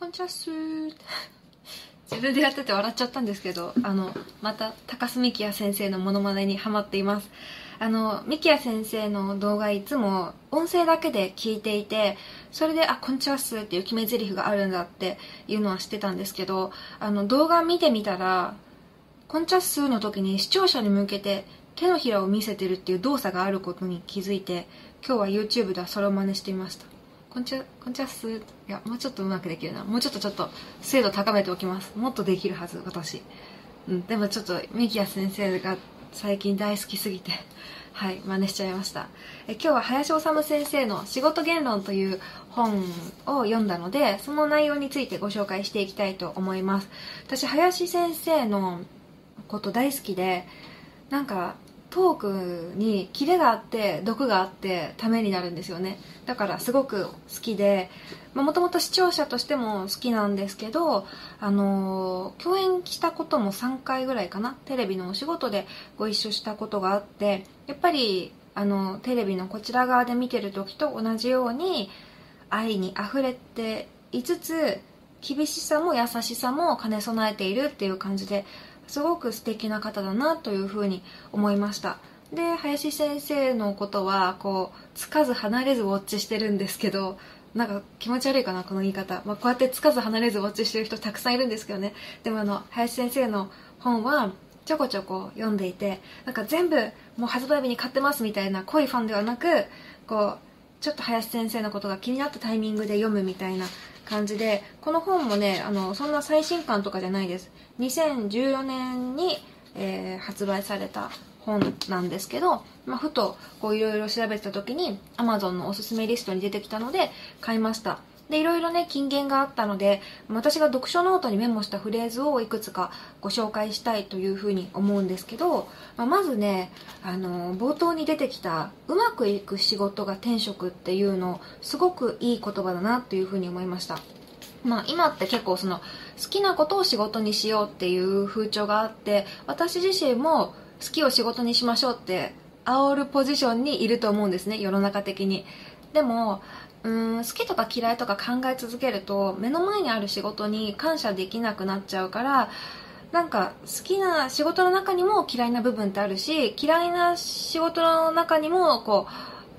こんにちはっすー 自分でやってて笑っちゃったんですけど、あの、また高須幹也先生のモノマネにハマっています。あの、幹也先生の動画いつも音声だけで聞いていて、それで、あ、こんにちはっすっていう決め台詞があるんだっていうのは知ってたんですけど、あの、動画見てみたら、こんにちはっすの時に視聴者に向けて手のひらを見せてるっていう動作があることに気づいて、今日は YouTube ではそれを真似してみました。こんちは、こんちはっす。いや、もうちょっとうまくできるな。もうちょっとちょっと精度高めておきます。もっとできるはず、私。うん、でもちょっと、ミキヤ先生が最近大好きすぎて、はい、真似しちゃいました。え今日は林修先生の仕事言論という本を読んだので、その内容についてご紹介していきたいと思います。私、林先生のこと大好きで、なんか、トークにキレがあって毒があってためになるんですよね。だからすごく好きでもともと視聴者としても好きなんですけどあの共演したことも3回ぐらいかな。テレビのお仕事でご一緒したことがあってやっぱりあのテレビのこちら側で見てる時と同じように愛に溢れていつつ厳しさも優しさも兼ね備えているっていう感じですごく素敵な方だなというふうに思いました。で林先生のことはこうつかず離れずウォッチしてるんですけどなんか気持ち悪いかなこの言い方、まあ、こうやってつかず離れずウォッチしてる人たくさんいるんですけどね。でもあの林先生の本はちょこちょこ読んでいてなんか全部もう発売日に買ってますみたいな濃いファンではなくこうちょっと林先生のことが気になったタイミングで読むみたいな感じでこの本もねあのそんな最新刊とかじゃないです。2014年に、えー、発売された本なんですけど、まあ、ふといろいろ調べてた時に Amazon のおすすめリストに出てきたので買いました。でいろいろね金言があったので私が読書ノートにメモしたフレーズをいくつかご紹介したいというふうに思うんですけど、まあ、まずねあの冒頭に出てきた「うまくいく仕事が天職」っていうのすごくいい言葉だなというふうに思いました。まあ、今って結構その好きなことを仕事にしようっていう風潮があって私自身も好きを仕事にしましょうって煽るポジションにいると思うんですね世の中的に。でもうん好きとか嫌いとか考え続けると目の前にある仕事に感謝できなくなっちゃうからなんか好きな仕事の中にも嫌いな部分ってあるし嫌いな仕事の中にもこ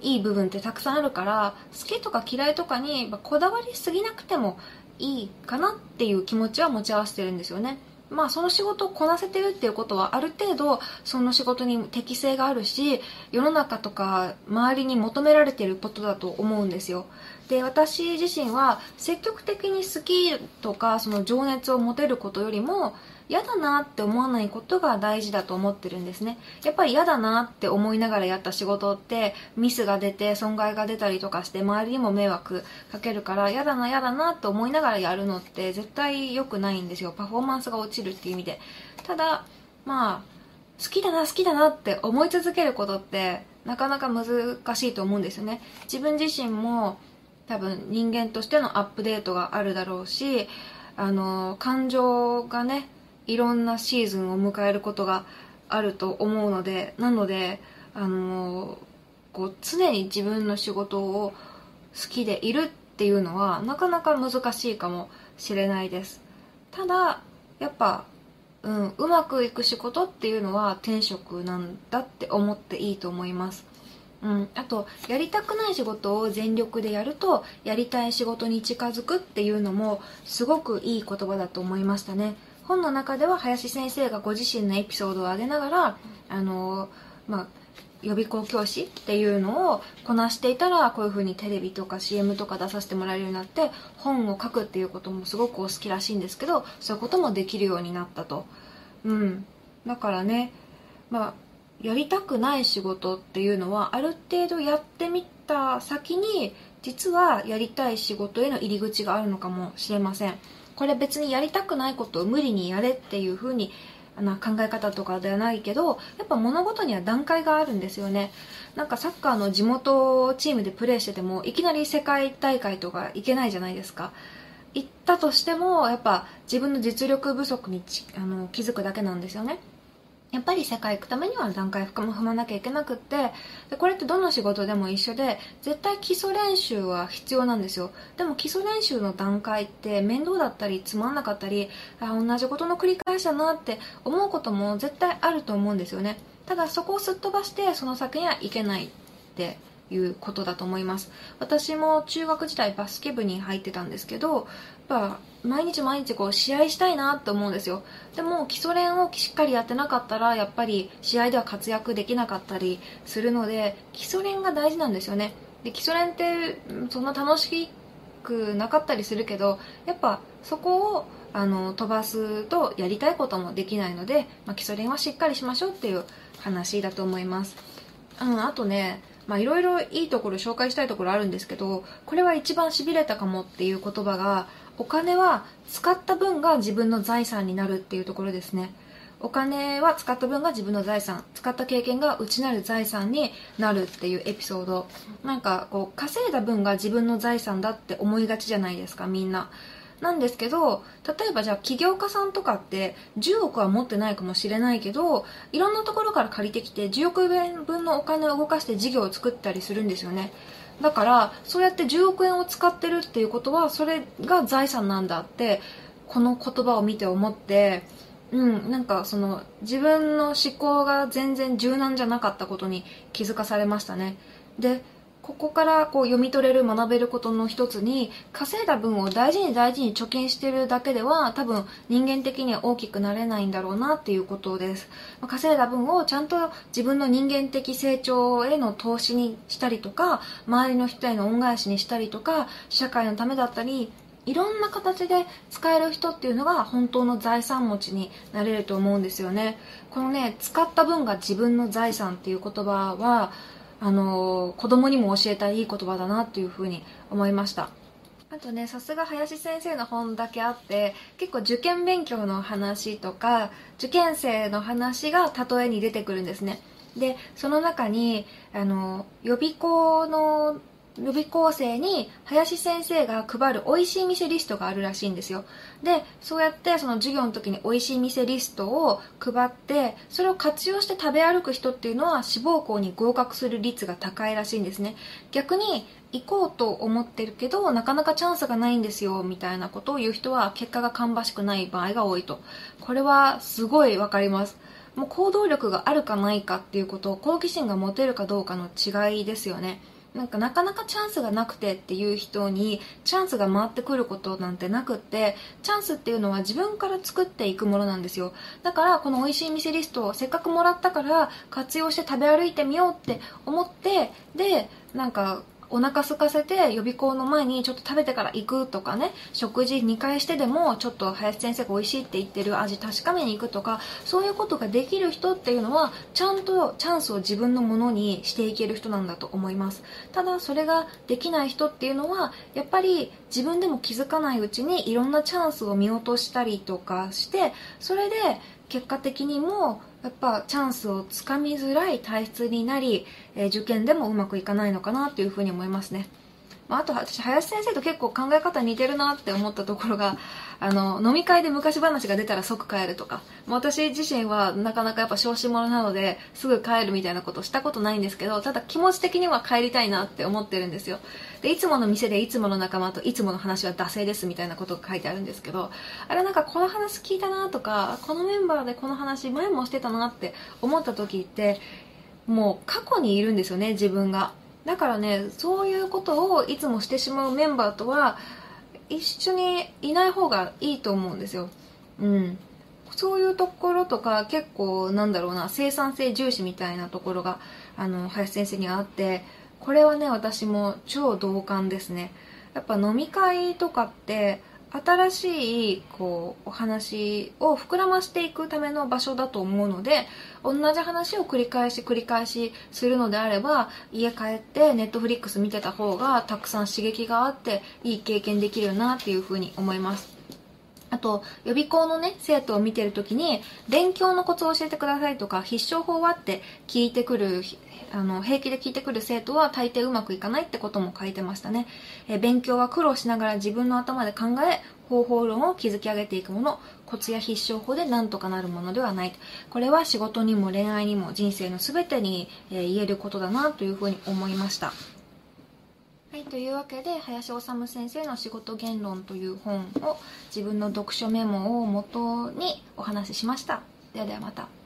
ういい部分ってたくさんあるから好きとか嫌いとかにこだわりすぎなくてもいいかなっていう気持ちは持ち合わせてるんですよね。まあその仕事をこなせてるっていうことはある程度その仕事に適性があるし世の中とか周りに求められてることだと思うんですよ。で私自身は積極的に好きとかその情熱を持てることよりも嫌だなって思わないことが大事だと思ってるんですね。やっぱり嫌だなって思いながらやった仕事ってミスが出て損害が出たりとかして周りにも迷惑かけるから嫌だな嫌だなって思いながらやるのって絶対良くないんですよ。パフォーマンスが落ちるっていう意味で。ただまあ好きだな好きだなって思い続けることってなかなか難しいと思うんですよね。自分自身も多分人間としてのアップデートがあるだろうしあの感情がねいろんなシーズンを迎えることがあると思うのでなのであのこう常に自分の仕事を好きでいるっていうのはなかなか難しいかもしれないです。ただやっぱ、うん、うまくいく仕事っていうのは転職なんだって思っていいと思います。うん、あとやりたくない仕事を全力でやるとやりたい仕事に近づくっていうのもすごくいい言葉だと思いましたね。本の中では林先生がご自身のエピソードを挙げながらあの、まあ、予備校教師っていうのをこなしていたらこういう風にテレビとか CM とか出させてもらえるようになって本を書くっていうこともすごくお好きらしいんですけどそういうこともできるようになったと。うん、だからね、まあ、やりたくない仕事っていうのはある程度やってみた先に実はやりたい仕事への入り口があるのかもしれません。これ別にやりたくないことを無理にやれっていう風にな考え方とかではないけどやっぱ物事には段階があるんですよね。なんかサッカーの地元チームでプレーしててもいきなり世界大会とか行けないじゃないですか。行ったとしてもやっぱ自分の実力不足にあの気づくだけなんですよね。やっぱり世界行くためには段階も踏まなきゃいけなくってでこれってどの仕事でも一緒で絶対基礎練習は必要なんですよ。でも基礎練習の段階って面倒だったりつまんなかったりあ同じことの繰り返しだなって思うことも絶対あると思うんですよね。ただそこをすっ飛ばしてその先にはいけないっていうことだと思います。私も中学時代バスケ部に入ってたんですけどぱ毎日毎日こう試合したいなって思うんですよ。でも基礎練をしっかりやってなかったらやっぱり試合では活躍できなかったりするので基礎練が大事なんですよね。で基礎練ってそんな楽しくなかったりするけどやっぱそこをあの飛ばすとやりたいこともできないので、まあ、基礎練はしっかりしましょうっていう話だと思います、うん、あとねまあいろいろいいところ紹介したいところあるんですけどこれは一番しびれたかもっていう言葉がお金は使った分が自分の財産になるっていうところですね。お金は使った分が自分の財産。使った経験が内なる財産になるっていうエピソード。なんかこう稼いだ分が自分の財産だって思いがちじゃないですかみんな。なんですけど例えばじゃあ起業家さんとかって10億は持ってないかもしれないけどいろんなところから借りてきて10億円分のお金を動かして事業を作ったりするんですよね。だからそうやって10億円を使ってるっていうことはそれが財産なんだってこの言葉を見て思ってうんなんかその自分の思考が全然柔軟じゃなかったことに気づかされましたね。でここからこう読み取れる学べることの一つに稼いだ分を大事に大事に貯金してるだけでは多分人間的には大きくなれないんだろうなっていうことです。稼いだ分をちゃんと自分の人間的成長への投資にしたりとか周りの人への恩返しにしたりとか社会のためだったりいろんな形で使える人っていうのが本当の財産持ちになれると思うんですよね。このね使った分が自分の財産っていう言葉はあの子供にも教えたいいい言葉だなっていうふうに思いました。あとねさすが林先生の本だけあって結構受験勉強の話とか受験生の話が例えに出てくるんですね。でその中にあの予備校の予備校生に林先生が配る美味しい店リストがあるらしいんですよ。でそうやってその授業の時に美味しい店リストを配ってそれを活用して食べ歩く人っていうのは志望校に合格する率が高いらしいんですね。逆に行こうと思ってるけどなかなかチャンスがないんですよみたいなことを言う人は結果が芳しくない場合が多いと。これはすごいわかります。もう行動力があるかないかっていうことを好奇心が持てるかどうかの違いですよね。なんかなかなかチャンスがなくてっていう人にチャンスが回ってくることなんてなくってチャンスっていうのは自分から作っていくものなんですよ。だからこの美味しい店リストをせっかくもらったから活用して食べ歩いてみようって思ってでなんかお腹空かせて予備校の前にちょっと食べてから行くとかね食事2回してでもちょっと林先生が美味しいって言ってる味確かめに行くとかそういうことができる人っていうのはちゃんとチャンスを自分のものにしていける人なんだと思います。ただそれができない人っていうのはやっぱり自分でも気づかないうちにいろんなチャンスを見落としたりとかしてそれで結果的にもやっぱチャンスをつかみづらい体質になり、えー、受験でもうまくいかないのかなというふうに思いますね。まあ、あと私林先生と結構考え方似てるなって思ったところがあの飲み会で昔話が出たら即帰るとか、まあ、私自身はなかなかやっぱ小心者なのですぐ帰るみたいなことしたことないんですけどただ気持ち的には帰りたいなって思ってるんですよ。でいつもの店でいつもの仲間といつもの話は惰性ですみたいなことが書いてあるんですけどあれなんかこの話聞いたなとかこのメンバーでこの話前もしてたなって思った時ってもう過去にいるんですよね自分が。だからねそういうことをいつもしてしまうメンバーとは一緒にいない方がいいと思うんですよ。うん。そういうところとか結構なんだろうな生産性重視みたいなところがあの林先生にはあってこれはね私も超同感ですね。やっぱ飲み会とかって新しいこうお話を膨らましていくための場所だと思うので同じ話を繰り返し繰り返しするのであれば家帰ってネットフリックス見てた方がたくさん刺激があっていい経験できるなっていうふうに思います。あと、予備校のね、生徒を見てるときに、勉強のコツを教えてくださいとか、必勝法はって聞いてくる、あの、平気で聞いてくる生徒は大抵うまくいかないってことも書いてましたね。え勉強は苦労しながら自分の頭で考え、方法論を築き上げていくもの、コツや必勝法で何とかなるものではない。これは仕事にも恋愛にも人生の全てに、え言えることだなというふうに思いました。はい、というわけで林修先生の「仕事言論」という本を自分の読書メモを元にお話ししました。ではではまた。